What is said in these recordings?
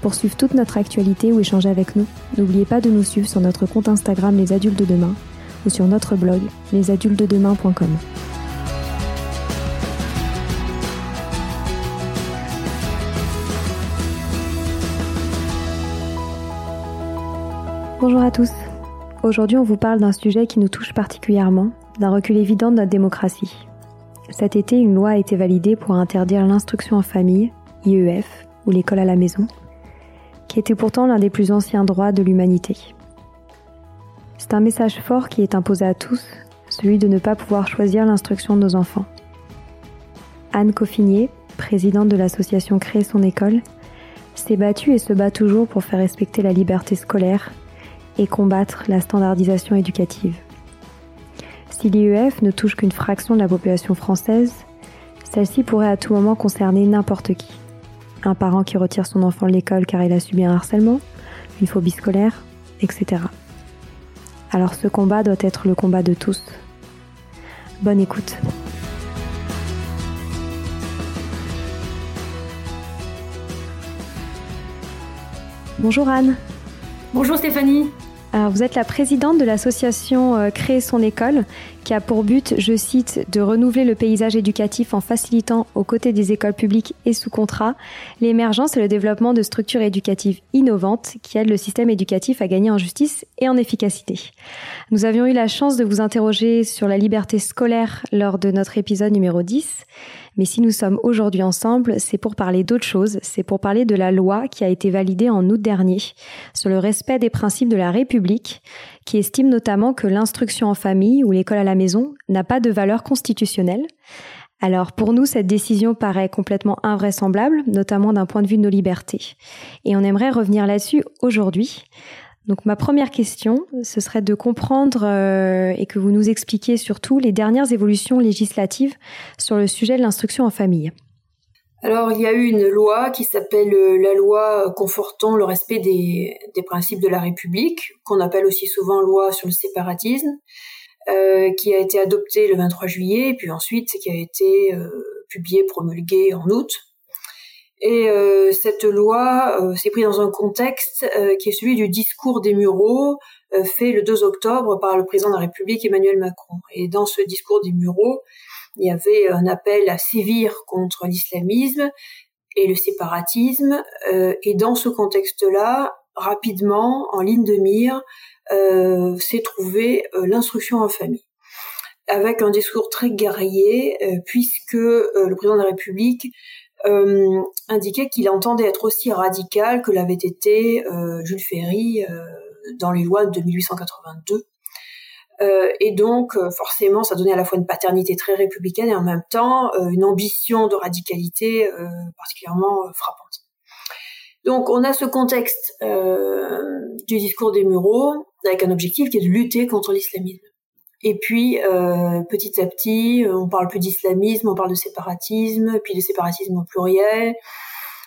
Pour suivre toute notre actualité ou échanger avec nous, n'oubliez pas de nous suivre sur notre compte Instagram Les Adultes de Demain ou sur notre blog lesadultesdedemain.com. Bonjour à tous. Aujourd'hui, on vous parle d'un sujet qui nous touche particulièrement, d'un recul évident de notre démocratie. Cet été, une loi a été validée pour interdire l'instruction en famille, IEF, ou l'école à la maison, qui était pourtant l'un des plus anciens droits de l'humanité. C'est un message fort qui est imposé à tous, celui de ne pas pouvoir choisir l'instruction de nos enfants. Anne Coffinier, présidente de l'association Créer son école, s'est battue et se bat toujours pour faire respecter la liberté scolaire et combattre la standardisation éducative. Si l'IEF ne touche qu'une fraction de la population française, celle-ci pourrait à tout moment concerner n'importe qui un parent qui retire son enfant de l'école car il a subi un harcèlement, une phobie scolaire, etc. Alors ce combat doit être le combat de tous. Bonne écoute. Bonjour Anne. Bonjour Stéphanie. Alors, vous êtes la présidente de l'association euh, Créer son école, qui a pour but, je cite, de renouveler le paysage éducatif en facilitant, aux côtés des écoles publiques et sous contrat, l'émergence et le développement de structures éducatives innovantes qui aident le système éducatif à gagner en justice et en efficacité. Nous avions eu la chance de vous interroger sur la liberté scolaire lors de notre épisode numéro 10 mais si nous sommes aujourd'hui ensemble, c'est pour parler d'autre chose, c'est pour parler de la loi qui a été validée en août dernier sur le respect des principes de la République, qui estime notamment que l'instruction en famille ou l'école à la maison n'a pas de valeur constitutionnelle. Alors pour nous, cette décision paraît complètement invraisemblable, notamment d'un point de vue de nos libertés. Et on aimerait revenir là-dessus aujourd'hui. Donc ma première question, ce serait de comprendre euh, et que vous nous expliquiez surtout les dernières évolutions législatives sur le sujet de l'instruction en famille. Alors il y a eu une loi qui s'appelle euh, la loi confortant le respect des, principes de la République, qu'on appelle aussi souvent loi sur le séparatisme, euh, qui a été adoptée le 23 juillet, et puis ensuite qui a été publiée, promulguée en août et euh, cette loi euh, s'est prise dans un contexte euh, qui est celui du discours des Mureaux fait le 2 octobre par le président de la République Emmanuel Macron. Et dans ce discours des Mureaux, il y avait un appel à sévir contre l'islamisme et le séparatisme. et dans ce contexte-là, rapidement, en ligne de mire, s'est trouvée l'instruction en famille. avec un discours très guerrier, puisque le président de la République indiquait qu'il entendait être aussi radical que l'avait été Jules Ferry dans les lois de 1882. Euh, et donc, euh, forcément, ça donnait à la fois une paternité très républicaine et en même temps euh, une ambition de radicalité particulièrement frappante. Donc, on a ce contexte du discours des Mureaux avec un objectif qui est de lutter contre l'islamisme. Et puis, petit à petit, on parle plus d'islamisme, on parle de séparatisme, puis de séparatisme au pluriel.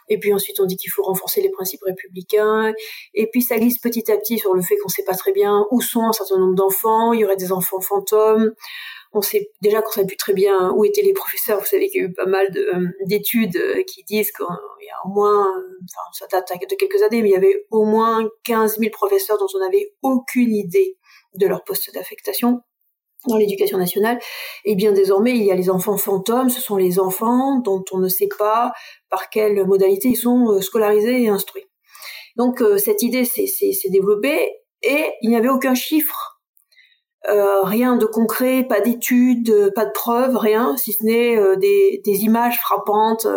Et puis ensuite, on dit qu'il faut renforcer les principes républicains. Et puis, ça glisse petit à petit sur le fait qu'on ne sait pas très bien où sont un certain nombre d'enfants. Il y aurait des enfants fantômes. On sait déjà qu'on ne sait plus très bien où étaient les professeurs. Vous savez qu'il y a eu pas mal euh, d'études euh, qui disent qu'il y a au moins, enfin, ça date de quelques années, mais il y avait au moins 15 000 professeurs dont on n'avait aucune idée de leur poste d'affectation dans l'éducation nationale, et bien désormais il y a les enfants fantômes, ce sont les enfants dont on ne sait pas par quelle modalité ils sont euh, scolarisés et instruits. Donc euh, cette idée s'est développée et il n'y avait aucun chiffre, euh, rien de concret, pas d'études, pas de preuves, rien, si ce n'est des, images frappantes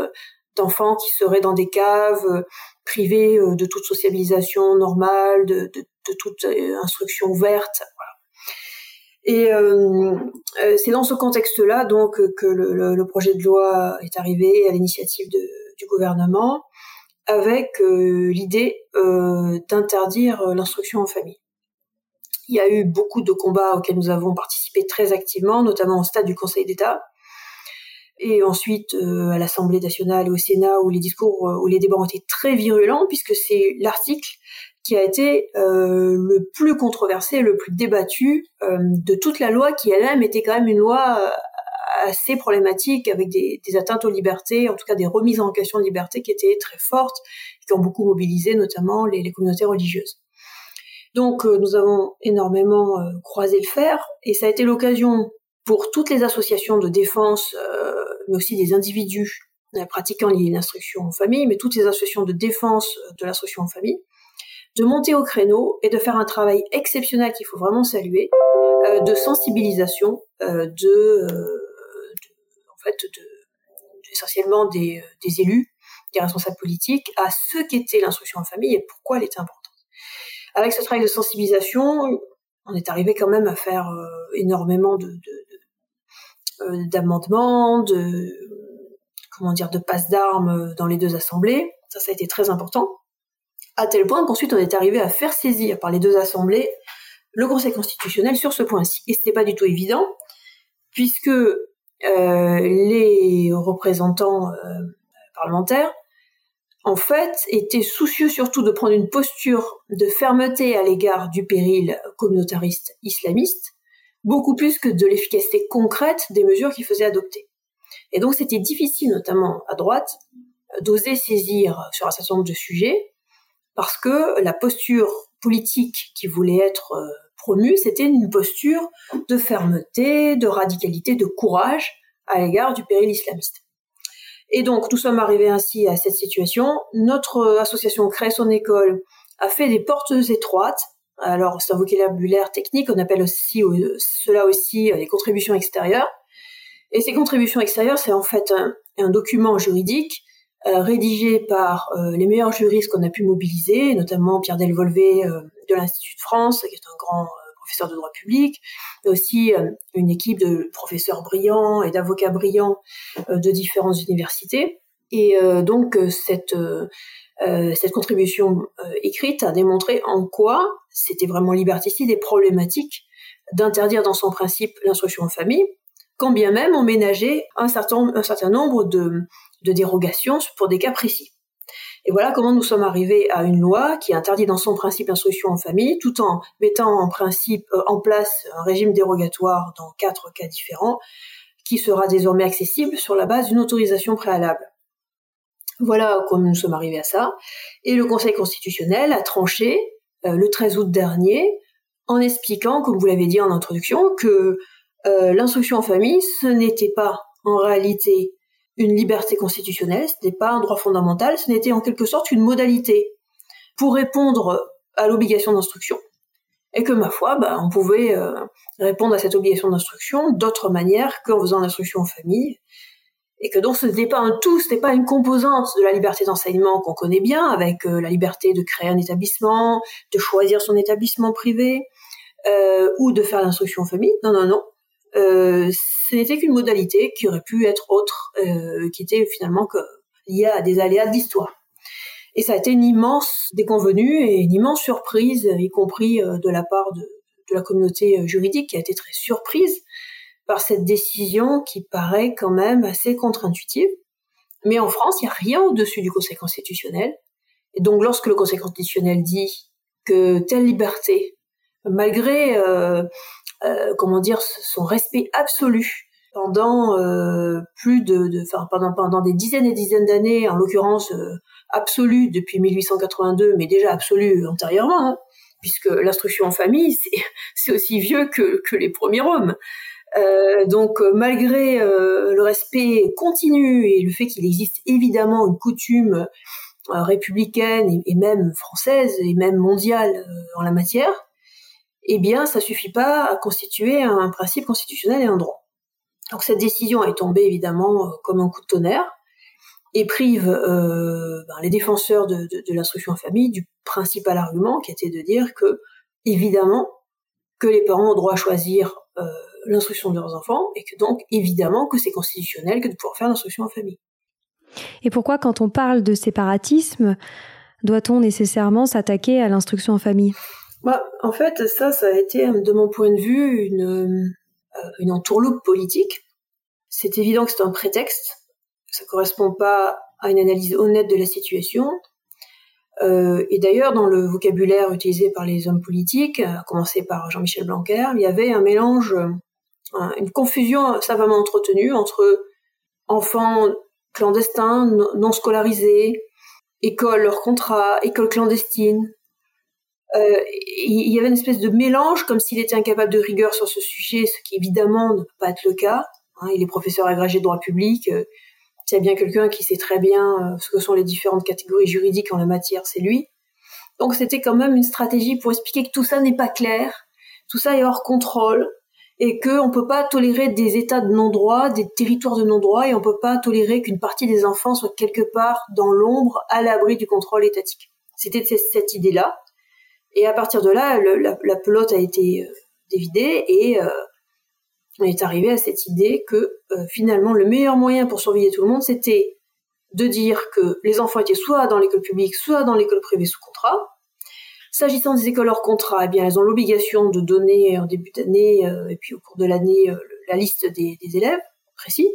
d'enfants qui seraient dans des caves privés de toute sociabilisation normale, de, de toute instruction ouverte. Et euh, euh, c'est dans ce contexte-là donc que le, projet de loi est arrivé à l'initiative du gouvernement avec euh, l'idée d'interdire l'instruction en famille. Il y a eu beaucoup de combats auxquels nous avons participé très activement, notamment au stade du Conseil d'État, et ensuite à l'Assemblée nationale et au Sénat où les discours, où les débats ont été très virulents, puisque c'est l'article qui a été euh, le plus controversé, le plus débattu euh, de toute la loi, qui elle-même était quand même une loi euh, assez problématique, avec des, atteintes aux libertés, en tout cas des remises en question de liberté qui étaient très fortes, qui ont beaucoup mobilisé notamment les, communautés religieuses. Donc nous avons énormément croisé le fer, et ça a été l'occasion pour toutes les associations de défense, mais aussi des individus pratiquant l'instruction en famille, mais toutes les associations de défense de l'instruction en famille, de monter au créneau et de faire un travail exceptionnel qu'il faut vraiment saluer, euh, de sensibilisation euh, de, euh, en fait, de, essentiellement des, élus, des responsables politiques, à ce qu'était l'instruction en famille et pourquoi elle était importante. Avec ce travail de sensibilisation, on est arrivé quand même à faire énormément de, d'amendements, de, comment dire, de passe d'armes dans les deux assemblées. Ça, ça a été très important à tel point qu'ensuite on est arrivé à faire saisir par les deux assemblées le Conseil constitutionnel sur ce point-ci. Et c'était pas du tout évident, puisque euh, les représentants euh, parlementaires, en fait, étaient soucieux surtout de prendre une posture de fermeté à l'égard du péril communautariste islamiste, beaucoup plus que de l'efficacité concrète des mesures qu'ils faisaient adopter. Et donc c'était difficile, notamment à droite, d'oser saisir sur un certain nombre de sujets, parce que la posture politique qui voulait être euh, promue, c'était une posture de fermeté, de radicalité, de courage à l'égard du péril islamiste. Et donc, nous sommes arrivés ainsi à cette situation. Notre association Crée son école a fait des portes étroites. Alors, c'est un vocabulaire technique, on appelle aussi cela aussi euh, des contributions extérieures. Et ces contributions extérieures, c'est en fait un document juridique euh, rédigé par euh, les meilleurs juristes qu'on a pu mobiliser, notamment Pierre Delvolvé euh, de l'Institut de France, qui est un grand professeur de droit public, mais aussi une équipe de professeurs brillants et d'avocats brillants de différentes universités. Et donc cette cette contribution écrite a démontré en quoi c'était vraiment liberticide et problématique d'interdire dans son principe l'instruction en famille, quand bien même on ménageait un certain, un certain nombre de, de dérogation pour des cas précis. Et voilà comment nous sommes arrivés à une loi qui interdit dans son principe l'instruction en famille, tout en mettant en principe euh, en place un régime dérogatoire dans quatre cas différents, qui sera désormais accessible sur la base d'une autorisation préalable. Voilà comment nous sommes arrivés à ça. Et le Conseil constitutionnel a tranché euh, le 13 août dernier en expliquant, comme vous l'avez dit en introduction, que euh, l'instruction en famille, ce n'était pas en réalité une liberté constitutionnelle, ce n'était pas un droit fondamental, ce n'était en quelque sorte une modalité pour répondre à l'obligation d'instruction. et que ma foi, bah, on pouvait répondre à cette obligation d'instruction d'autres manières qu'en faisant l'instruction en famille, et que donc ce n'était pas un tout, ce n'était pas une composante de la liberté d'enseignement qu'on connaît bien, avec la liberté de créer un établissement, de choisir son établissement privé, ou de faire l'instruction en famille. Non, non, non. Euh, ce n'était qu'une modalité qui aurait pu être autre, euh, qui était finalement liée à des aléas de l'histoire. Et ça a été une immense déconvenue et une immense surprise, y compris euh, de la part de, la communauté juridique qui a été très surprise par cette décision qui paraît quand même assez contre-intuitive. Mais en France, il n'y a rien au-dessus du Conseil constitutionnel. Et donc lorsque le Conseil constitutionnel dit que telle liberté, malgré euh, comment dire, son respect absolu pendant euh, plus de, enfin pendant pendant des dizaines et dizaines d'années, en l'occurrence euh, absolu depuis 1882, mais déjà absolu antérieurement, hein, puisque l'instruction en famille c'est aussi vieux que, que les premiers Roms. donc malgré le respect continu et le fait qu'il existe évidemment une coutume républicaine et, même française et même mondiale en la matière, eh bien, ça suffit pas à constituer un principe constitutionnel et un droit. Donc cette décision est tombée évidemment euh, comme un coup de tonnerre et prive euh, ben, les défenseurs de, l'instruction en famille du principal argument qui était de dire que évidemment que les parents ont droit à choisir euh, l'instruction de leurs enfants et que donc évidemment que c'est constitutionnel que de pouvoir faire l'instruction en famille. Et pourquoi quand on parle de séparatisme, doit-on nécessairement s'attaquer à l'instruction en famille? Bah, en fait, ça, ça a été, de mon point de vue, une, euh, une entourloupe politique. C'est évident que c'est un prétexte. Ça correspond pas à une analyse honnête de la situation. Euh, et d'ailleurs, dans le vocabulaire utilisé par les hommes politiques, à commencer par Jean-Michel Blanquer, il y avait un mélange, une confusion savamment entretenue entre enfants clandestins, non scolarisés, école hors contrat, école clandestine, euh, il y avait une espèce de mélange, comme s'il était incapable de rigueur sur ce sujet, ce qui évidemment ne peut pas être le cas. Hein, il est professeur agrégé de droit public. Euh, S'il y a bien quelqu'un qui sait très bien euh, ce que sont les différentes catégories juridiques en la matière, c'est lui. Donc c'était quand même une stratégie pour expliquer que tout ça n'est pas clair, tout ça est hors contrôle, et qu'on ne peut pas tolérer des états de non-droit, des territoires de non-droit, et on ne peut pas tolérer qu'une partie des enfants soit quelque part dans l'ombre, à l'abri du contrôle étatique. C'était cette idée-là. Et à partir de là, la, pelote a été euh, dévidée et euh, on est arrivé à cette idée que euh, finalement le meilleur moyen pour surveiller tout le monde, c'était de dire que les enfants étaient soit dans l'école publique, soit dans l'école privée sous contrat. S'agissant des écoles hors contrat, eh bien elles ont l'obligation de donner en début d'année et puis au cours de l'année la liste des, élèves précis,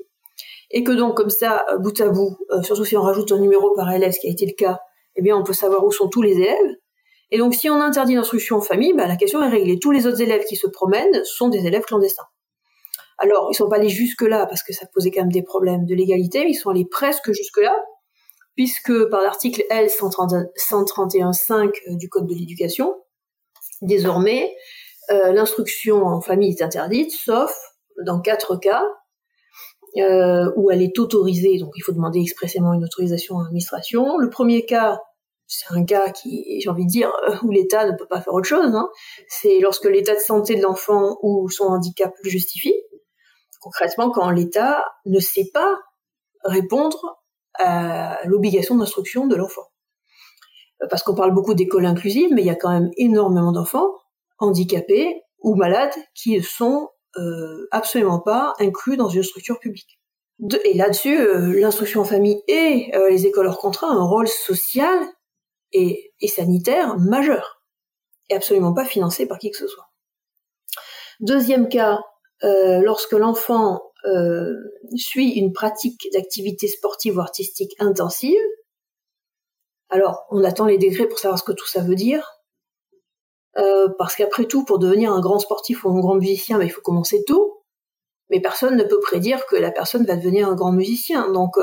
et que donc comme ça, bout à bout, surtout si on rajoute un numéro par élève, ce qui a été le cas, eh bien on peut savoir où sont tous les élèves. Et donc, si on interdit l'instruction en famille, bah, la question est réglée. Tous les autres élèves qui se promènent sont des élèves clandestins. Alors, ils sont pas allés jusque-là parce que ça posait quand même des problèmes de légalité, mais ils sont allés presque jusque-là, puisque par l'article L 131.5 euh, du Code de l'éducation, désormais, euh, l'instruction en famille est interdite, sauf dans quatre cas euh, où elle est autorisée, donc il faut demander expressément une autorisation à l'administration. Le premier cas, c'est un cas qui, j'ai envie de dire, euh, où l'État ne peut pas faire autre chose. Hein. C'est lorsque l'état de santé de l'enfant ou son handicap le justifie. Concrètement, quand l'État ne sait pas répondre à l'obligation d'instruction de l'enfant. Euh, parce qu'on parle beaucoup d'écoles inclusives, mais il y a quand même énormément d'enfants handicapés ou malades qui ne sont euh, absolument pas inclus dans une structure publique. et là-dessus, l'instruction en famille et les écoles hors contrat ont un rôle social et, sanitaire majeur, et absolument pas financé par qui que ce soit. Deuxième cas, euh, lorsque l'enfant euh, suit une pratique d'activité sportive ou artistique intensive, alors on attend les décrets pour savoir ce que tout ça veut dire, euh, parce qu'après tout, pour devenir un grand sportif ou un grand musicien, ben, il faut commencer tôt, mais personne ne peut prédire que la personne va devenir un grand musicien. Donc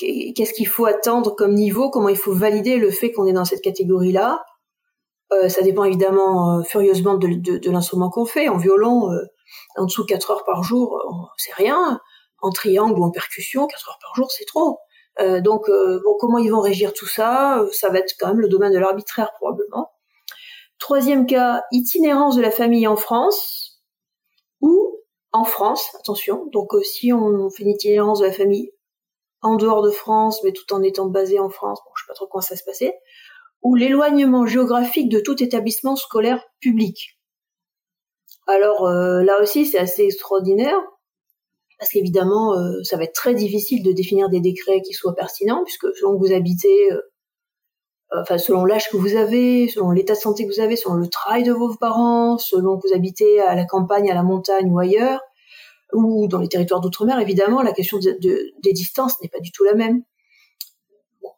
qu'est-ce qu'il faut attendre comme niveau, comment il faut valider le fait qu'on est dans cette catégorie-là? Euh, ça dépend évidemment euh, furieusement de, l'instrument qu'on fait. En violon, euh, en dessous 4 heures par jour, c'est rien. En triangle ou en percussion, 4 heures par jour, c'est trop. donc, comment ils vont régir tout ça? Ça va être quand même le domaine de l'arbitraire probablement. Troisième cas, itinérance de la famille en France ou en France, attention. Donc si on fait une itinérance de la famille en dehors de France, mais tout en étant basé en France, bon, je sais pas trop comment ça se passait, ou l'éloignement géographique de tout établissement scolaire public. Alors euh, là aussi, c'est assez extraordinaire, parce qu'évidemment, euh, ça va être très difficile de définir des décrets qui soient pertinents, puisque selon que vous habitez, euh, enfin selon l'âge que vous avez, selon l'état de santé que vous avez, selon le travail de vos parents, selon que vous habitez à la campagne, à la montagne ou ailleurs, ou dans les territoires d'outre-mer, évidemment, la question de, des distances n'est pas du tout la même.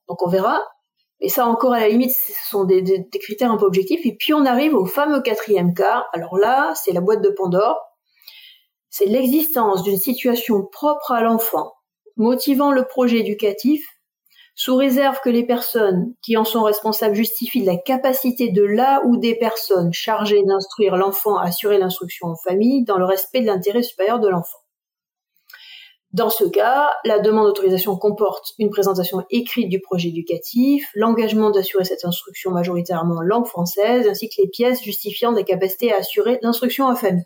donc on verra. Et ça encore, à la limite, ce sont des, critères un peu objectifs. Et puis on arrive au fameux quatrième cas. Alors là, c'est la boîte de Pandore. C'est l'existence d'une situation propre à l'enfant, motivant le projet éducatif, sous réserve que les personnes qui en sont responsables justifient la capacité de là ou des personnes chargées d'instruire l'enfant à assurer l'instruction en famille dans le respect de l'intérêt supérieur de l'enfant. Dans ce cas, la demande d'autorisation comporte une présentation écrite du projet éducatif, l'engagement d'assurer cette instruction majoritairement en langue française, ainsi que les pièces justifiant des capacités à assurer l'instruction en famille.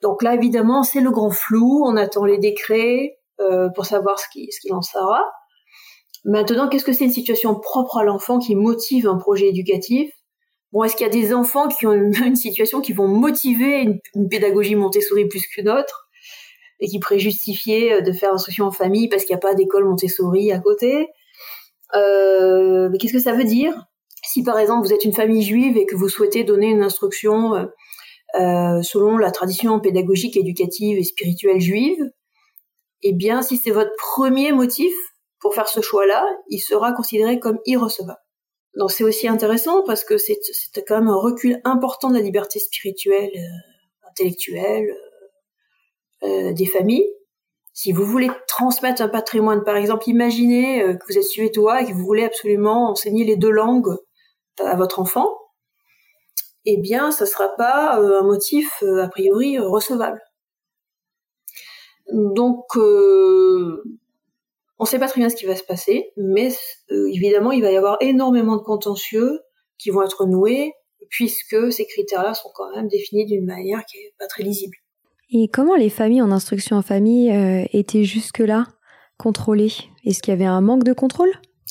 Donc là, évidemment, c'est le grand flou. On attend les décrets euh, pour savoir ce qu'il en sera. Maintenant, qu'est-ce que c'est une situation propre à l'enfant qui motive un projet éducatif? Bon, est-ce qu'il y a des enfants qui ont une, situation qui vont motiver une, pédagogie Montessori plus qu'une autre et qui pourrait justifier euh, de faire instruction en famille parce qu'il n'y a pas d'école Montessori à côté? Euh, mais qu'est-ce que ça veut dire? Si par exemple vous êtes une famille juive et que vous souhaitez donner une instruction euh selon la tradition pédagogique, éducative et spirituelle juive, eh bien si c'est votre premier motif pour faire ce choix-là, il sera considéré comme irrecevable. Donc c'est aussi intéressant parce que c'est quand même un recul important de la liberté spirituelle, euh, intellectuelle, euh, des familles. Si vous voulez transmettre un patrimoine, par exemple, imaginez euh, que vous êtes suédois et que vous voulez absolument enseigner les deux langues à votre enfant, eh bien, ça ne sera pas euh, un motif a priori recevable. Donc, on ne sait pas très bien ce qui va se passer, mais évidemment, il va y avoir énormément de contentieux qui vont être noués, puisque ces critères-là sont quand même définis d'une manière qui n'est pas très lisible. Et comment les familles en instruction en famille euh, étaient jusque-là contrôlées? Est-ce qu'il y avait un manque de contrôle?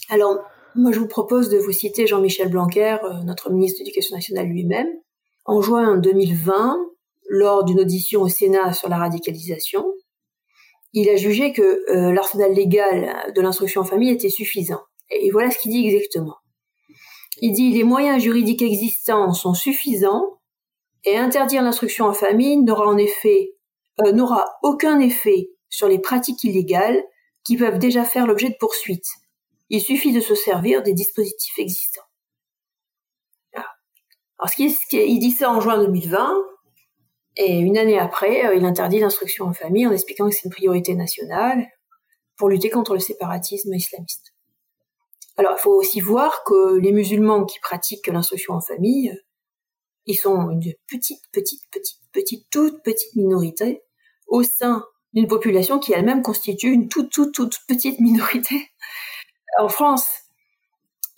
Alors, moi je vous propose de vous citer Jean-Michel Blanquer, euh, notre ministre de l'Éducation nationale lui-même. En juin 2020, lors d'une audition au Sénat sur la radicalisation, il a jugé que euh, l'arsenal légal de l'instruction en famille était suffisant. Et voilà ce qu'il dit exactement. Il dit les moyens juridiques existants sont suffisants et interdire l'instruction en famille n'aura en effet euh, n'aura aucun effet sur les pratiques illégales qui peuvent déjà faire l'objet de poursuites. Il suffit de se servir des dispositifs existants. Alors, ce qui il dit ça en juin 2020, et une année après, euh, il interdit l'instruction en famille en expliquant que c'est une priorité nationale pour lutter contre le séparatisme islamiste. Alors, il faut aussi voir que les musulmans qui pratiquent l'instruction en famille ils sont une petite, petite, petite, petite, toute petite minorité au sein d'une population qui elle-même constitue une toute, toute, toute petite minorité en France.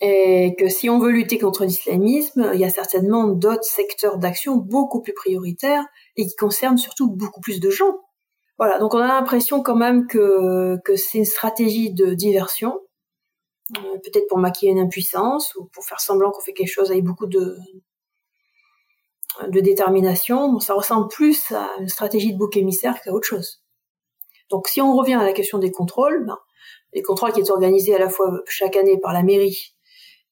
Et que si on veut lutter contre l'islamisme, il y a certainement d'autres secteurs d'action beaucoup plus prioritaires et qui concernent surtout beaucoup plus de gens. Voilà, donc on a l'impression quand même que, que c'est une stratégie de diversion, euh, peut-être pour maquiller une impuissance ou pour faire semblant qu'on fait quelque chose avec beaucoup de, de détermination, ça ressemble plus à une stratégie de bouc émissaire qu'à autre chose. Donc si on revient à la question des contrôles, ben, les contrôles qui étaient organisés à la fois chaque année par la mairie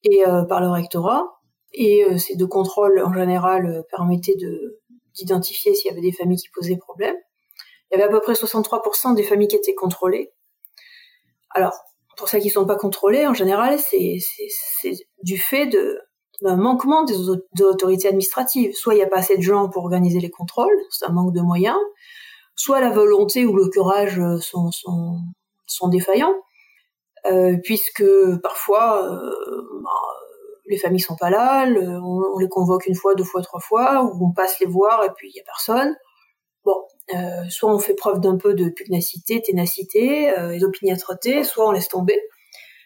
et euh, par le rectorat, et euh, ces deux contrôles en général euh, permettaient de d'identifier s'il y avait des familles qui posaient problème. Il y avait à peu près 63% des familles qui étaient contrôlées. Alors, pour celles qui ne sont pas contrôlées, en général, c'est du fait de un manquement des, autorités administratives. Soit il n'y a pas assez de gens pour organiser les contrôles, c'est un manque de moyens, soit la volonté ou le courage sont, sont, sont défaillants, puisque parfois euh, bah, les familles sont pas là, on, les convoque une fois, deux fois, trois fois, ou on passe les voir et puis il y a personne. Bon, euh, soit on fait preuve d'un peu de pugnacité, ténacité euh, et d'opiniâtreté, soit on laisse tomber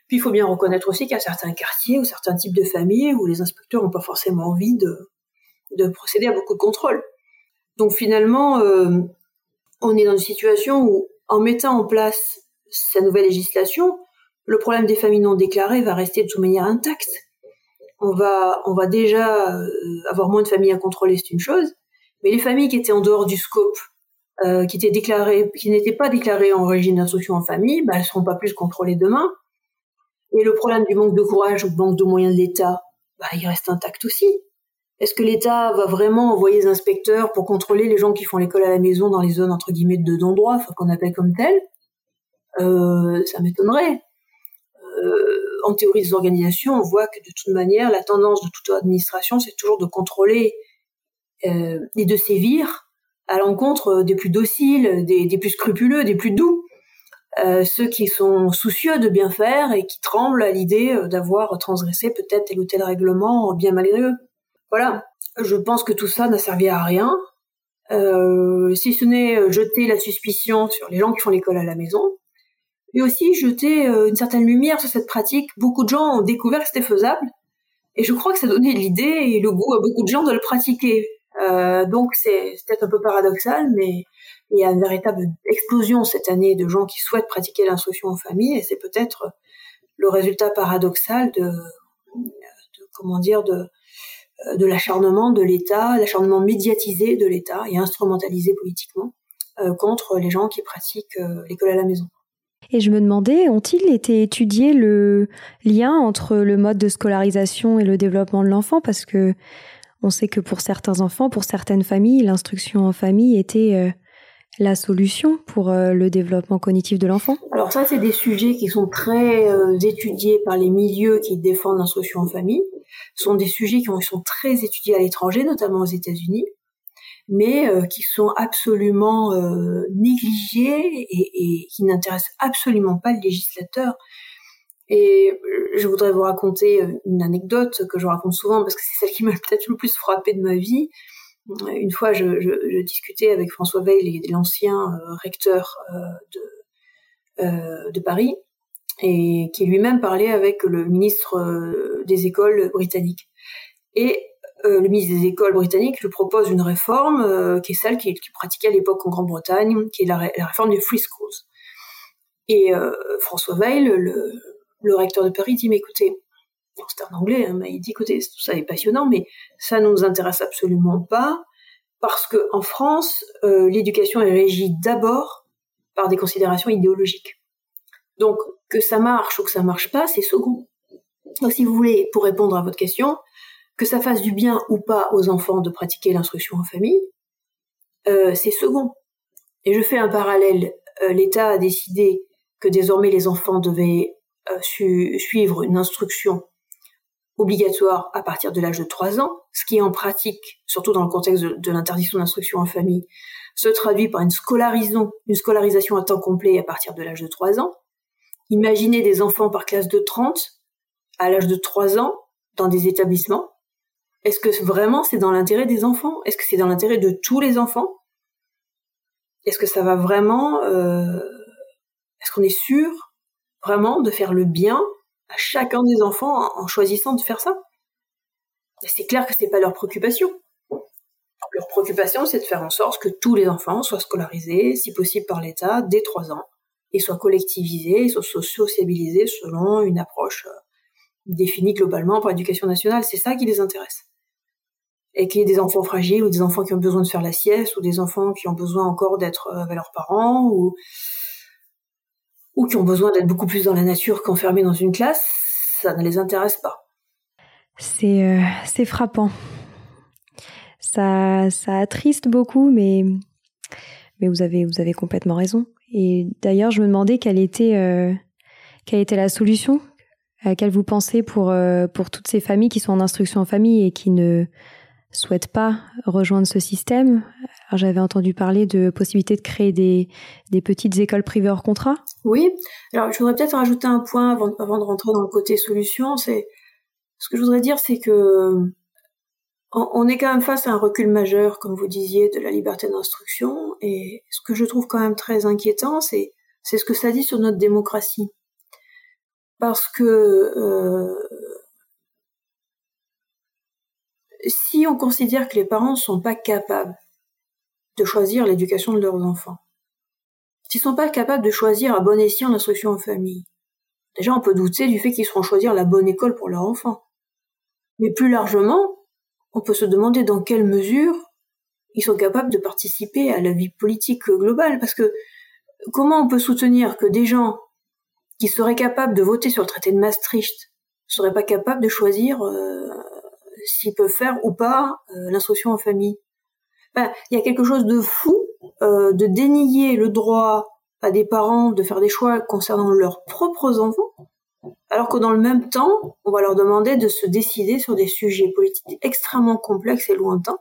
Puis il faut bien reconnaître aussi qu'il y a certains quartiers ou certains types de familles où les inspecteurs n'ont pas forcément envie de, de procéder à beaucoup de contrôles. Donc finalement, euh, on est dans une situation où, en mettant en place sa nouvelle législation, le problème des familles non déclarées va rester de toute manière intact. On va, on va déjà euh, avoir moins de familles à contrôler, c'est une chose, mais les familles qui étaient en dehors du scope, euh, qui étaient déclarées, qui n'étaient pas déclarées en régime d'instruction en famille, bah, elles seront pas plus contrôlées demain. Et le problème du manque de courage ou du manque de moyens de l'État, bah, il reste intact aussi. Est-ce que l'État va vraiment envoyer des inspecteurs pour contrôler les gens qui font l'école à la maison dans les zones entre guillemets de non-droit, qu'on appelle comme telles? Euh, Ça m'étonnerait. Euh, en théorie des organisations, on voit que de toute manière, la tendance de toute administration, c'est toujours de contrôler euh, et de sévir à l'encontre des plus dociles, des, plus scrupuleux, des plus doux, euh, ceux qui sont soucieux de bien faire et qui tremblent à l'idée d'avoir transgressé peut-être tel ou tel règlement bien malgré eux. Voilà, je pense que tout ça n'a servi à rien, euh, si ce n'est euh, jeter la suspicion sur les gens qui font l'école à la maison, et aussi jeter euh, une certaine lumière sur cette pratique. Beaucoup de gens ont découvert que c'était faisable, et je crois que ça donnait l'idée et le goût à beaucoup de gens de le pratiquer. Euh, donc c'est peut-être un peu paradoxal, mais il y a une véritable explosion cette année de gens qui souhaitent pratiquer l'instruction en famille, et c'est peut-être le résultat paradoxal de, de comment dire de euh, de l'acharnement de l'État, l'acharnement médiatisé de l'État et instrumentalisé politiquement euh, contre les gens qui pratiquent euh, l'école à la maison. Et je me demandais, ont-ils été étudiés le lien entre le mode de scolarisation et le développement de l'enfant? Parce que on sait que pour certains enfants, pour certaines familles, l'instruction en famille était la solution pour le développement cognitif de l'enfant. Alors ça, c'est des sujets qui sont très étudiés par les milieux qui défendent l'instruction en famille. Sont des sujets qui sont très étudiés à l'étranger, notamment aux États-Unis, mais euh, qui sont absolument euh, négligés et, qui n'intéressent absolument pas le législateur. Et je voudrais vous raconter euh, une anecdote que je raconte souvent parce que c'est celle qui m'a peut-être le plus frappé de ma vie. Une fois, je, je, discutais avec François Veil, l'ancien recteur de, de Paris, et qui lui-même parlait avec le ministre euh, des écoles britanniques. Et euh, le ministre des écoles britanniques lui propose une réforme euh, qui est celle qu'il qui pratiquait à l'époque en Grande-Bretagne, qui est la, réforme des free schools. Et François Veil, le, recteur de Paris, dit mais écoutez, c'est un anglais, hein, mais il dit écoutez, tout ça est passionnant, mais ça ne nous intéresse absolument pas parce que en France, l'éducation est régie d'abord par des considérations idéologiques. Donc, que ça marche ou que ça marche pas, c'est second. Donc, si vous voulez, pour répondre à votre question, que ça fasse du bien ou pas aux enfants de pratiquer l'instruction en famille, euh, c'est second. Et je fais un parallèle. Euh, L'État a décidé que désormais les enfants devaient euh, suivre une instruction obligatoire à partir de l'âge de 3 ans, ce qui en pratique, surtout dans le contexte de, de l'interdiction d'instruction en famille, se traduit par une scolarisation, une scolarisation à temps complet à partir de l'âge de 3 ans. Imaginez des enfants par classe de 30 à l'âge de 3 ans dans des établissements. Est-ce que vraiment c'est dans l'intérêt des enfants? Est-ce que c'est dans l'intérêt de tous les enfants? Est-ce que ça va vraiment euh, Est-ce qu'on est sûr vraiment de faire le bien à chacun des enfants en, choisissant de faire ça? C'est clair que c'est pas leur préoccupation. Leur préoccupation, c'est de faire en sorte que tous les enfants soient scolarisés, si possible par l'État, dès 3 ans, et soient collectivisés, et soient sociabilisés selon une approche euh, définie globalement par l'éducation nationale. C'est ça qui les intéresse. Et qu'il y ait des enfants fragiles ou des enfants qui ont besoin de faire la sieste ou des enfants qui ont besoin encore d'être euh, avec leurs parents ou ou qui ont besoin d'être beaucoup plus dans la nature qu'enfermés dans une classe, ça ne les intéresse pas. C'est euh, c'est frappant. Ça ça attriste beaucoup, mais mais vous avez vous avez complètement raison. Et d'ailleurs, je me demandais quelle était, euh, quelle était la solution à laquelle vous pensez pour, pour toutes ces familles qui sont en instruction en famille et qui ne souhaitent pas rejoindre ce système. J'avais entendu parler de possibilité de créer des, des petites écoles privées hors contrat. Oui. Alors, je voudrais peut-être rajouter un point avant, de rentrer dans le côté solution. Ce que je voudrais dire, c'est que on est quand même face à un recul majeur, comme vous disiez, de la liberté d'instruction. Et ce que je trouve quand même très inquiétant, c'est, c'est ce que ça dit sur notre démocratie. parce que euh, si on considère que les parents ne sont pas capables de choisir l'éducation de leurs enfants, s'ils sont pas capables de choisir à bon escient l'instruction en famille, déjà on peut douter du fait qu'ils seront choisir la bonne école pour leur enfant. Mais plus largement, on peut se demander dans quelle mesure ils sont capables de participer à la vie politique globale, parce que comment on peut soutenir que des gens qui seraient capables de voter sur le traité de Maastricht seraient pas capables de choisir euh, s'ils peuvent faire ou pas euh, l'instruction en famille. il y a quelque chose de fou euh, de dénier le droit à des parents de faire des choix concernant leurs propres enfants, alors que dans le même temps, on va leur demander de se décider sur des sujets politiques extrêmement complexes et lointains.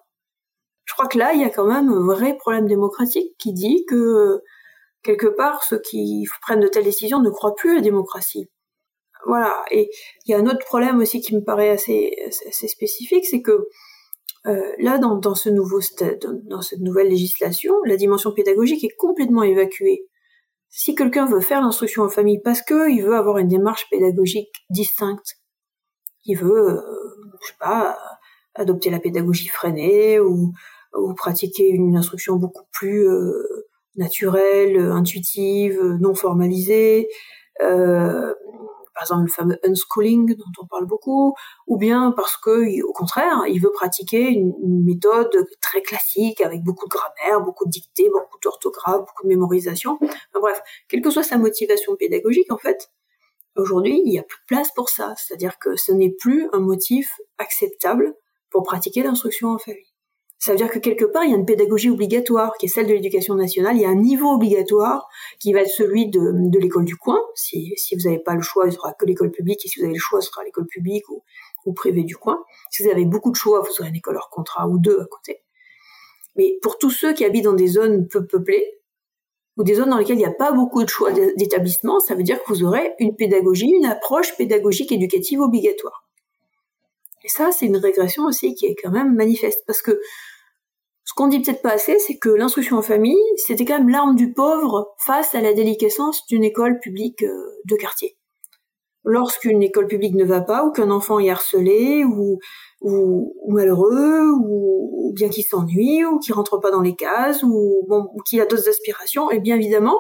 Je crois que là, il y a quand même un vrai problème démocratique qui dit que quelque part, ceux qui prennent de telles décisions ne croient plus à la démocratie. Voilà. Et il y a un autre problème aussi qui me paraît assez, spécifique, c'est que euh, là, dans, ce nouveau stade, dans cette nouvelle législation, la dimension pédagogique est complètement évacuée. Si quelqu'un veut faire l'instruction en famille parce qu'il veut avoir une démarche pédagogique distincte, il veut, euh, je sais pas, adopter la pédagogie freinée ou, ou pratiquer une instruction beaucoup plus euh, naturelle, intuitive, non formalisée, euh, par exemple le fameux unschooling dont on parle beaucoup, ou bien parce que, au contraire, il veut pratiquer une, méthode très classique avec beaucoup de grammaire, beaucoup de dictée, beaucoup d'orthographe, beaucoup de mémorisation. bref, quelle que soit sa motivation pédagogique, en fait, aujourd'hui, il n'y a plus de place pour ça. C'est-à-dire que ce n'est plus un motif acceptable pour pratiquer l'instruction en famille. Ça veut dire que quelque part, il y a une pédagogie obligatoire, qui est celle de l'éducation nationale. Il y a un niveau obligatoire qui va être celui de, l'école du coin. Si, si vous n'avez pas le choix, il sera que l'école publique. Et si vous avez le choix, ce sera l'école publique ou, ou privée du coin. Si vous avez beaucoup de choix, vous aurez une école hors contrat ou deux à côté. Mais pour tous ceux qui habitent dans des zones peu peuplées, ou des zones dans lesquelles il n'y a pas beaucoup de choix d'établissement, ça veut dire que vous aurez une pédagogie, une approche pédagogique éducative obligatoire. Et ça, c'est une régression aussi qui est quand même manifeste, parce que ce qu'on dit peut-être pas assez, c'est que l'instruction en famille, c'était quand même l'arme du pauvre face à la déliquescence d'une école publique euh, de quartier. Lorsqu'une école publique ne va pas, ou qu'un enfant est harcelé, ou, malheureux, ou, bien qu'il s'ennuie, ou qu'il rentre pas dans les cases, ou, bon, ou qu'il a d'autres aspirations, et bien évidemment,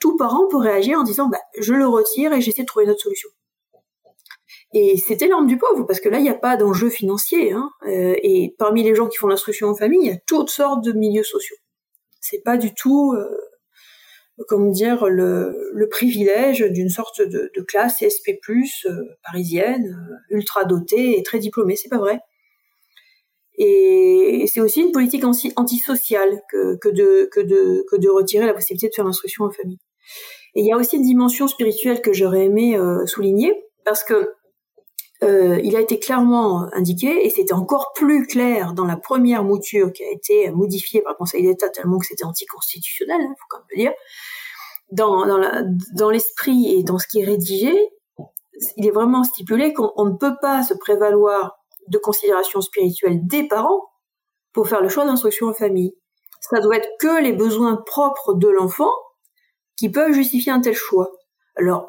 tout parent peut réagir en disant bah, je le retire et j'essaie de trouver une autre solution. Et c'était l'arme du pauvre, parce que là, il n'y a pas d'enjeu financier. Hein. Euh, et parmi les gens qui font l'instruction en famille, il y a toutes sortes de milieux sociaux. C'est pas du tout, euh, comment dire, le, le privilège d'une sorte de, de, classe SP+, euh, parisienne, euh, ultra dotée et très diplômée. C'est pas vrai. Et c'est aussi une politique antisociale que, que, de, que, de, que de retirer la possibilité de faire l'instruction en famille. Et il y a aussi une dimension spirituelle que j'aurais aimé euh, souligner, parce que euh, il a été clairement indiqué, et c'était encore plus clair dans la première mouture qui a été modifiée par le Conseil d'État tellement que c'était anticonstitutionnel, il hein, faut quand même le dire. Dans, dans l'esprit et dans ce qui est rédigé, il est vraiment stipulé qu'on ne peut pas se prévaloir de considérations spirituelles des parents pour faire le choix d'instruction en famille. Ça doit être que les besoins propres de l'enfant qui peuvent justifier un tel choix. Alors,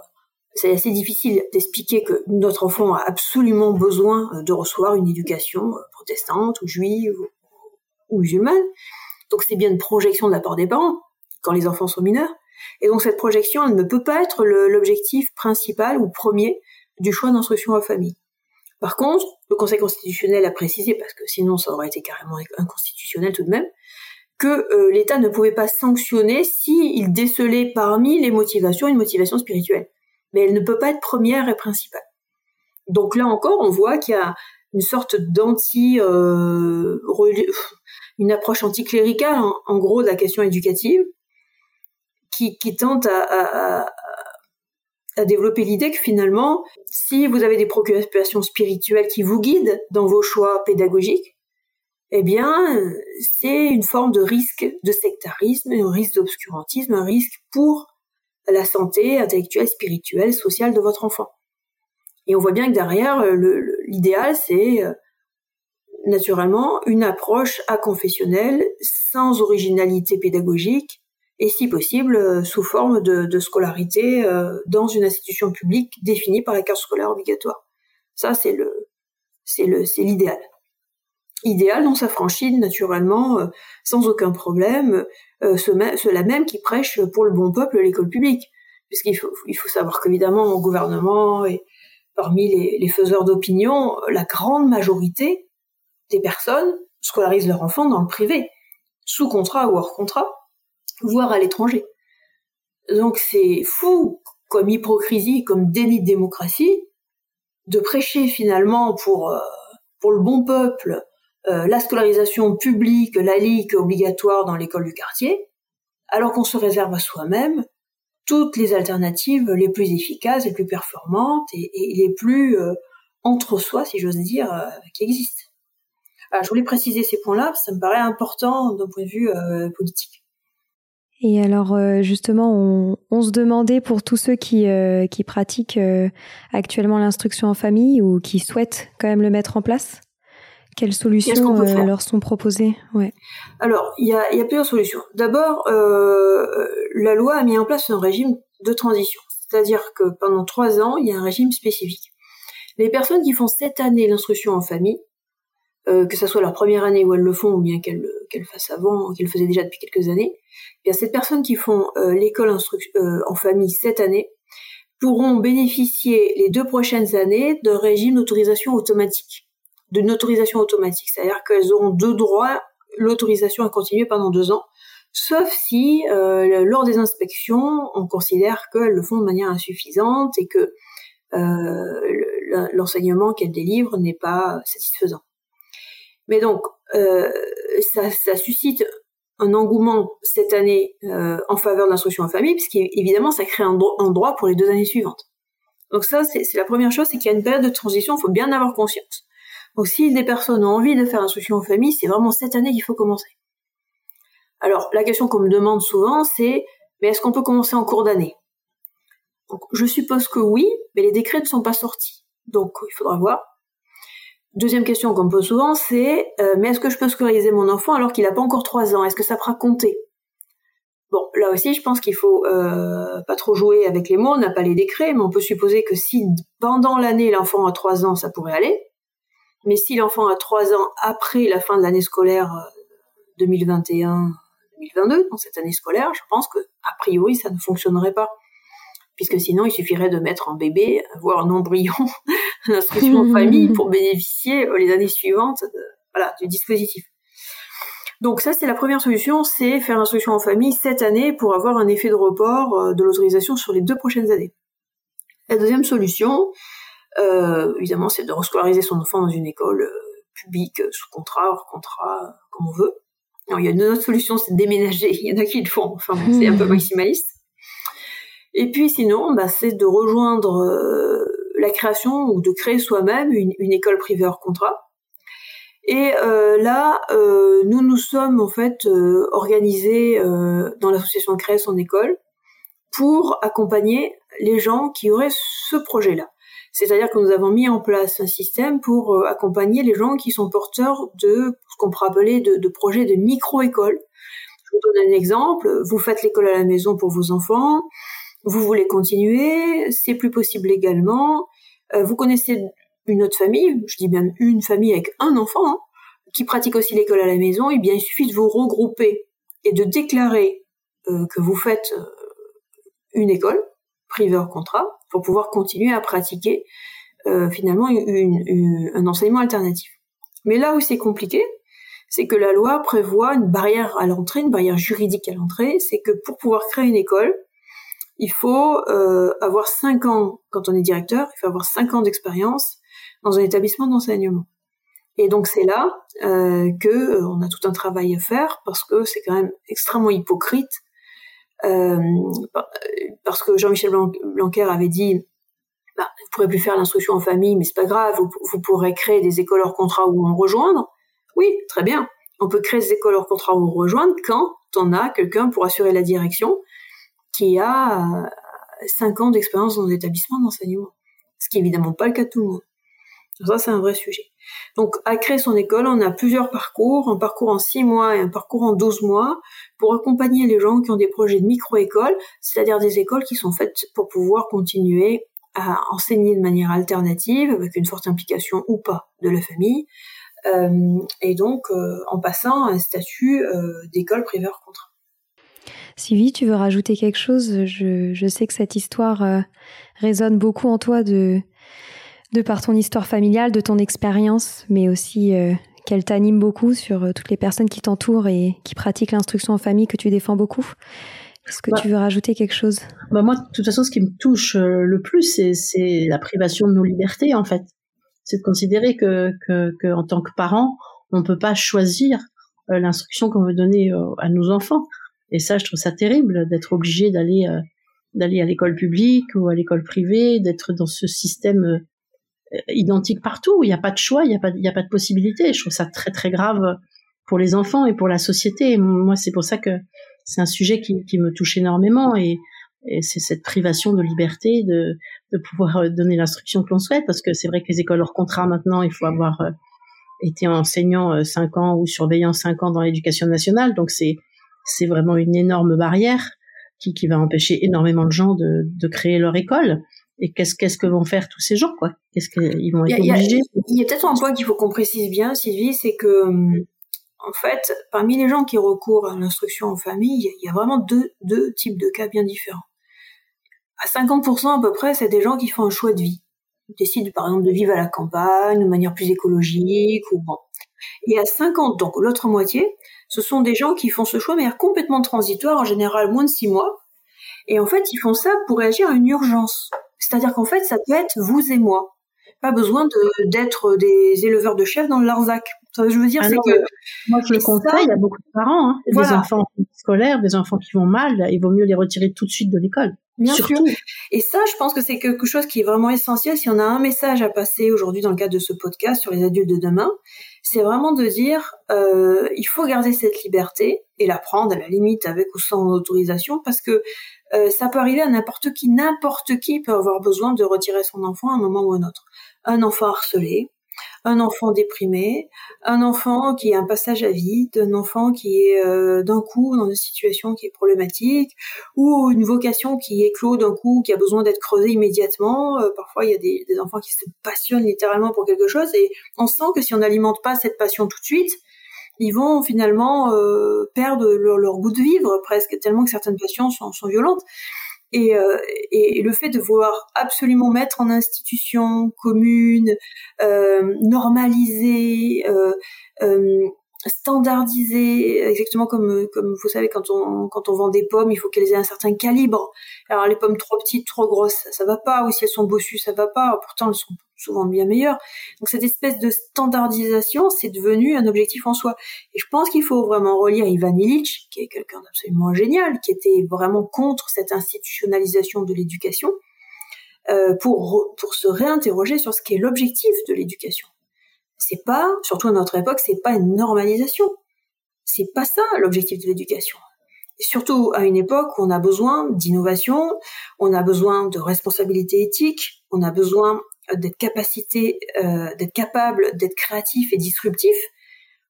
c'est assez difficile d'expliquer que notre enfant a absolument besoin euh, de recevoir une éducation euh, protestante ou juive ou musulmane. Donc c'est bien une projection de la part des parents quand les enfants sont mineurs. Et donc cette projection, elle ne peut pas être l'objectif principal ou premier du choix d'instruction en famille. Par contre, le Conseil constitutionnel a précisé, parce que sinon ça aurait été carrément inconstitutionnel tout de même, que euh, l'État ne pouvait pas sanctionner s'il décelait parmi les motivations une motivation spirituelle mais elle ne peut pas être première et principale. Donc là encore, on voit qu'il y a une sorte d'anti, euh, une approche anticléricale, en, en, gros, de la question éducative, qui, tente à développer l'idée que finalement, si vous avez des préoccupations spirituelles qui vous guident dans vos choix pédagogiques, eh bien, c'est une forme de risque de sectarisme, un risque d'obscurantisme, un risque pour la santé intellectuelle, spirituelle, sociale de votre enfant. Et on voit bien que derrière, euh, l'idéal, c'est euh, naturellement une approche à confessionnelle, sans originalité pédagogique et si possible sous forme de, scolarité dans une institution publique définie par la carte scolaire obligatoire. Ça, c'est le, c'est le, c'est l'idéal. Idéal dont s'affranchit naturellement, sans aucun problème, ceux-là même qui prêchent pour le bon peuple l'école publique puisqu'il faut, il faut savoir qu'évidemment, au gouvernement et parmi les, les faiseurs d'opinion, la grande majorité des personnes scolarisent leurs enfants dans le privé, sous contrat ou hors contrat, voire à l'étranger. Donc c'est fou comme hypocrisie, comme déni de démocratie, de prêcher finalement pour, euh, pour le bon peuple euh, la scolarisation publique, laïque, obligatoire dans l'école du quartier, alors qu'on se réserve à soi-même toutes les alternatives les plus efficaces, les plus performantes et, les plus euh, entre soi, si j'ose dire, euh, qui existent. je voulais préciser ces points-là, ça me paraît important d'un point de vue politique. Et alors justement, on, se demandait pour tous ceux qui, qui pratiquent actuellement l'instruction en famille ou qui souhaitent quand même le mettre en place, quelles solutions leur sont proposées ouais. Alors, il y a, y a, plusieurs solutions. D'abord, la loi a mis en place un régime de transition, c'est-à-dire que pendant trois ans, il y a un régime spécifique. Les personnes qui font cette année l'instruction en famille, euh, que ce soit leur première année où elles le font ou bien qu'elles le fassent avant, qu'elles le faisaient déjà depuis quelques années, bien ces personnes qui font euh, l'école euh, en famille cette année pourront bénéficier les deux prochaines années d'un régime d'autorisation automatique, d'une autorisation automatique, c'est-à-dire qu'elles auront deux droits l'autorisation à continuer pendant deux ans sauf si euh, lors des inspections, on considère qu'elles le font de manière insuffisante et que euh, l'enseignement qu'elles délivrent n'est pas satisfaisant. Mais donc, euh, ça, suscite un engouement cette année en faveur de l'instruction en famille, puisqu'évidemment, ça crée un, un, droit pour les deux années suivantes. Donc ça, c'est la première chose, c'est qu'il y a une période de transition, il faut bien avoir conscience. Donc si des personnes ont envie de faire l'instruction en famille, c'est vraiment cette année qu'il faut commencer. Alors, la question qu'on me demande souvent, c'est mais est-ce qu'on peut commencer en cours d'année? Je suppose que oui, mais les décrets ne sont pas sortis. Donc, il faudra voir. Deuxième question qu'on me pose souvent, c'est euh, mais est-ce que je peux scolariser mon enfant alors qu'il n'a pas encore trois ans? Est-ce que ça fera compter? Bon, là aussi, je pense qu'il faut euh, pas trop jouer avec les mots. On n'a pas les décrets, mais on peut supposer que si pendant l'année l'enfant a trois ans, ça pourrait aller. Mais si l'enfant a trois ans après la fin de l'année scolaire 2021 euh, 2022, dans cette année scolaire, je pense que a priori ça ne fonctionnerait pas. Puisque sinon, il suffirait de mettre un bébé, voire un embryon, l'instruction en famille pour bénéficier euh, les années suivantes voilà, du dispositif. Donc ça, c'est la première solution, c'est faire l'instruction en famille cette année pour avoir un effet de report euh, de l'autorisation sur les deux prochaines années. La deuxième solution, euh, évidemment, c'est de rescolariser son enfant dans une école publique, sous contrat, hors contrat, comme on veut il y a une autre solution, c'est de déménager. Il y en a qui le font. Enfin, c'est un peu maximaliste. Et puis sinon, bah, c'est de rejoindre euh, la création ou de créer soi-même une, école privée hors contrat. Et euh, là, euh, nous nous sommes en fait organisés dans l'association Créer son école pour accompagner les gens qui auraient ce projet-là. C'est-à-dire que nous avons mis en place un système pour euh, accompagner les gens qui sont porteurs de ce qu'on pourrait appeler de, projets de micro-école. Je vous donne un exemple. Vous faites l'école à la maison pour vos enfants. Vous voulez continuer. C'est plus possible également. Euh, vous connaissez une autre famille, je dis même une famille avec un enfant, hein, qui pratique aussi l'école à la maison. Eh bien, il suffit de vous regrouper et de déclarer euh, que vous faites une école privée hors contrat pour pouvoir continuer à pratiquer euh, finalement un enseignement alternatif. Mais là où c'est compliqué, c'est que la loi prévoit une barrière à l'entrée, une barrière juridique à l'entrée, c'est que pour pouvoir créer une école, il faut euh, avoir cinq ans, quand on est directeur, il faut avoir cinq ans d'expérience dans un établissement d'enseignement. Et donc c'est là euh, que euh, on a tout un travail à faire parce que c'est quand même extrêmement hypocrite parce que Jean-Michel Blanquer avait dit bah, vous pourrez plus faire l'instruction en famille, mais c'est pas grave, vous, pourrez créer des écoles hors contrat où on rejoindre. Oui, très bien. On peut créer des écoles hors contrat où on rejoindre quand on a quelqu'un pour assurer la direction qui a 5 ans d'expérience dans l'établissement d'enseignement. Ce qui est évidemment pas le cas de tout le monde. ça, c'est un vrai sujet. Donc, à créer son école, on a plusieurs parcours, un parcours en six mois et un parcours en 12 mois, pour accompagner les gens qui ont des projets de micro-école, c'est-à-dire des écoles qui sont faites pour pouvoir continuer à enseigner de manière alternative, avec une forte implication ou pas de la famille, euh, et donc euh, en passant un statut euh, d'école privée hors contrat. Sylvie, tu veux rajouter quelque chose? Je, je, sais que cette histoire résonne beaucoup en toi de, de par ton histoire familiale, de ton expérience, mais aussi qu'elle t'anime beaucoup sur toutes les personnes qui t'entourent et qui pratiquent l'instruction en famille que tu défends beaucoup. Est-ce que bah tu veux rajouter quelque chose? Bah Moi, de toute façon, ce qui me touche le plus, c'est la privation de nos libertés, en fait c'est de considérer que, que, que, en tant que parent, on peut pas choisir euh, l'instruction qu'on veut donner euh, à nos enfants. Et ça, je trouve ça terrible d'être obligé d'aller euh, d'aller à l'école publique ou à l'école privée, d'être dans ce système identique partout. Il n'y a pas de choix, il n'y a pas, il a pas de possibilité. Je trouve ça très très grave pour les enfants et pour la société. moi, c'est pour ça que c'est un sujet qui, qui me touche énormément et, et c'est cette privation de liberté de, de pouvoir euh, donner l'instruction que l'on souhaite, parce que c'est vrai que les écoles hors contrat maintenant, il faut avoir euh, été enseignant 5 euh, ans ou surveillant 5 ans dans l'éducation nationale, donc c'est c'est vraiment une énorme barrière qui, qui va empêcher énormément de gens de, de créer leur école. Et qu'est-ce qu'est-ce que vont faire tous ces gens, quoi? Qu'est-ce qu'ils vont être obligés? Il y a, peut-être un point qu'il faut qu'on précise bien, Sylvie, c'est que hum, en fait, parmi les gens qui recourent à l'instruction en famille, il y a vraiment deux, deux types de cas bien différents à 50% à peu près, c'est des gens qui font un choix de vie. Ils décident par exemple de vivre à la campagne de manière plus écologique ou bon. Et à 50, donc l'autre moitié, ce sont des gens qui font ce choix de manière complètement transitoire, en général moins de 6 mois. Et en fait, ils font ça pour réagir à une urgence. C'est-à-dire qu'en fait, ça peut être vous et moi. Pas besoin d'être des éleveurs de chefs dans le Larzac. Ça, je veux dire, ah c'est que moi je le conseille, il y a beaucoup de parents, hein, des enfants scolaires, des enfants qui vont mal, il vaut mieux les retirer tout de suite de l'école. Bien sûr. Et ça, je pense que c'est quelque chose qui est vraiment essentiel. Si on a un message à passer aujourd'hui dans le cadre de ce podcast sur les adultes de demain, c'est vraiment de dire euh, il faut garder cette liberté et la prendre à la limite avec ou sans autorisation parce que euh, ça peut arriver à n'importe qui. N'importe qui peut avoir besoin de retirer son enfant à un moment ou à un autre. Un enfant harcelé, un enfant déprimé, un enfant qui a un passage à vide, un enfant qui est euh, d'un coup dans une situation qui est problématique, ou une vocation qui éclot d'un coup, qui a besoin d'être creusée immédiatement. Euh, parfois, il y a des, enfants qui se passionnent littéralement pour quelque chose, et on sent que si on n'alimente pas cette passion tout de suite, ils vont finalement euh, perdre leur, goût de vivre presque, tellement que certaines passions sont, sont violentes. Et, euh, et, le fait de vouloir absolument mettre en institution commune, euh, normaliser, euh, standardiser, exactement comme comme vous savez quand on quand on vend des pommes, il faut qu'elles aient un certain calibre. Alors les pommes trop petites, trop grosses, ça, ça va pas. Ou si elles sont bossues, ça va pas. Pourtant elles sont souvent bien meilleures. Donc cette espèce de standardisation, c'est devenu un objectif en soi. Et je pense qu'il faut vraiment relire Ivan Illich, qui est quelqu'un d'absolument génial, qui était vraiment contre cette institutionnalisation de l'éducation, euh, pour pour se réinterroger sur ce qui est l'objectif de l'éducation c'est pas, surtout à notre époque, c'est pas une normalisation. C'est pas ça l'objectif de l'éducation. Surtout à une époque où on a besoin d'innovation, on a besoin de responsabilité éthique, on a besoin d'être capacité, euh, d'être capable d'être créatif et disruptif.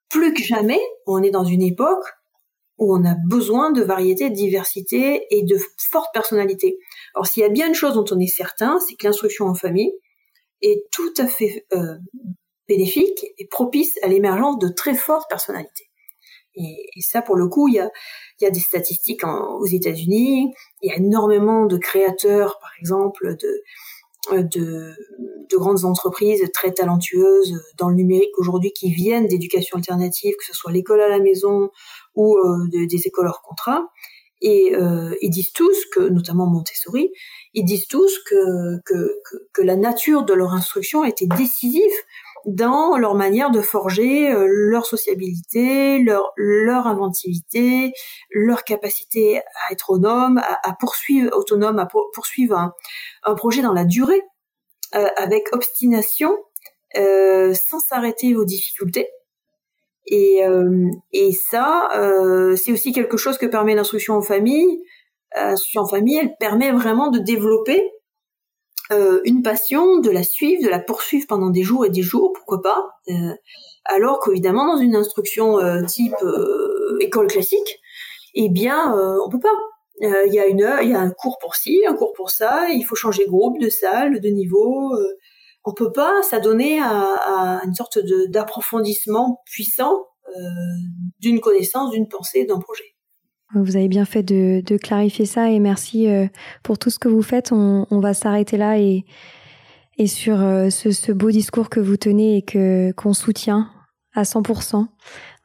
Plus que jamais, on est dans une époque où on a besoin de variété, de diversité et de forte personnalité. Alors s'il y a bien une chose dont on est certain, c'est que l'instruction en famille est tout à fait euh, bénéfique et propice à l'émergence de très fortes personnalités. Et, ça, pour le coup, il y a, y a des statistiques aux États-Unis. Il y a énormément de créateurs, par exemple, de, de, de, grandes entreprises très talentueuses dans le numérique aujourd'hui qui viennent d'éducation alternative, que ce soit l'école à la maison ou euh, des écoles hors contrat. Et euh, ils disent tous que, notamment Montessori, ils disent tous que, que, que, que la nature de leur instruction été décisive dans leur manière de forger euh, leur sociabilité, leur, leur inventivité, leur capacité à être autonome, à, à poursuivre autonome, à poursuivre un, un, projet dans la durée, euh, avec obstination, euh, sans s'arrêter aux difficultés. Et, euh, et ça, euh, c'est aussi quelque chose que permet l'instruction en famille. L'instruction en famille, elle permet vraiment de développer euh, une passion, de la suivre, de la poursuivre pendant des jours et des jours, pourquoi pas. Euh, alors qu'évidemment, dans une instruction euh, type école classique, eh bien, on peut pas. Il y a une il y a un cours pour ci, un cours pour ça. Il faut changer de groupe, de salle, de niveau. on peut pas s'adonner à, à une sorte d'approfondissement puissant d'une connaissance, d'une pensée, d'un projet. Vous avez bien fait de, clarifier ça et merci euh, pour tout ce que vous faites. On, va s'arrêter là et, et sur euh, ce, beau discours que vous tenez et que qu'on soutient à 100%.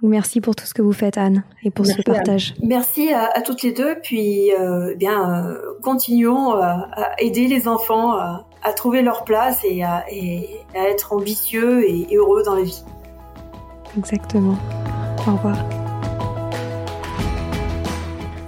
merci pour tout ce que vous faites, Anne, et pour ce partage. Merci à, toutes les deux. Puis, euh, bien, continuons à, aider les enfants à, trouver leur place et à, être ambitieux et heureux dans la vie. Exactement. Au revoir.